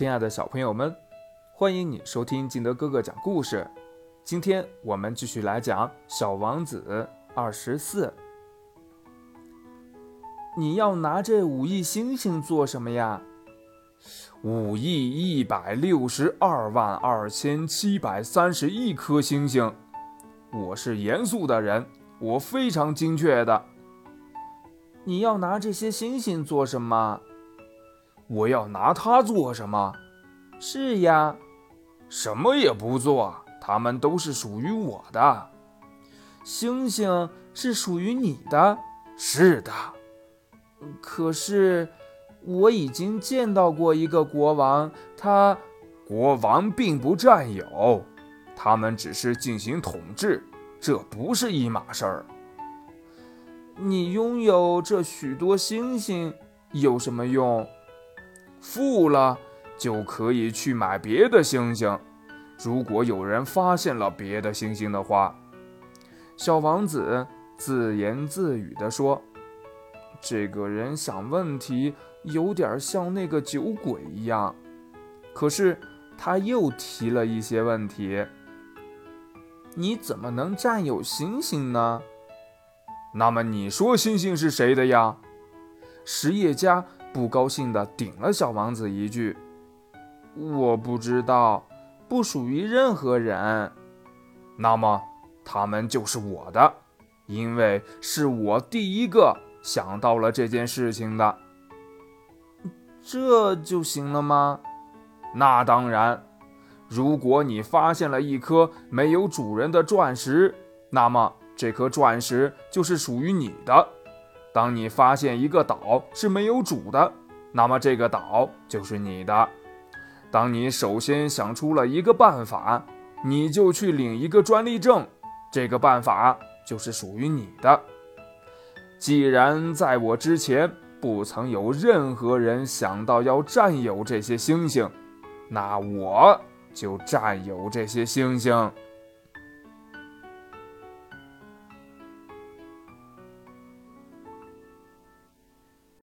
亲爱的小朋友们，欢迎你收听金德哥哥讲故事。今天我们继续来讲《小王子》二十四。你要拿这五亿星星做什么呀？五亿一百六十二万二千七百三十一颗星星。我是严肃的人，我非常精确的。你要拿这些星星做什么？我要拿它做什么？是呀，什么也不做，它们都是属于我的。星星是属于你的？是的。可是我已经见到过一个国王，他国王并不占有，他们只是进行统治，这不是一码事儿。你拥有这许多星星有什么用？富了就可以去买别的星星。如果有人发现了别的星星的话，小王子自言自语地说：“这个人想问题有点像那个酒鬼一样。”可是他又提了一些问题：“你怎么能占有星星呢？”那么你说星星是谁的呀？实业家。不高兴地顶了小王子一句：“我不知道，不属于任何人。那么他们就是我的，因为是我第一个想到了这件事情的。这就行了吗？那当然。如果你发现了一颗没有主人的钻石，那么这颗钻石就是属于你的。”当你发现一个岛是没有主的，那么这个岛就是你的。当你首先想出了一个办法，你就去领一个专利证，这个办法就是属于你的。既然在我之前不曾有任何人想到要占有这些星星，那我就占有这些星星。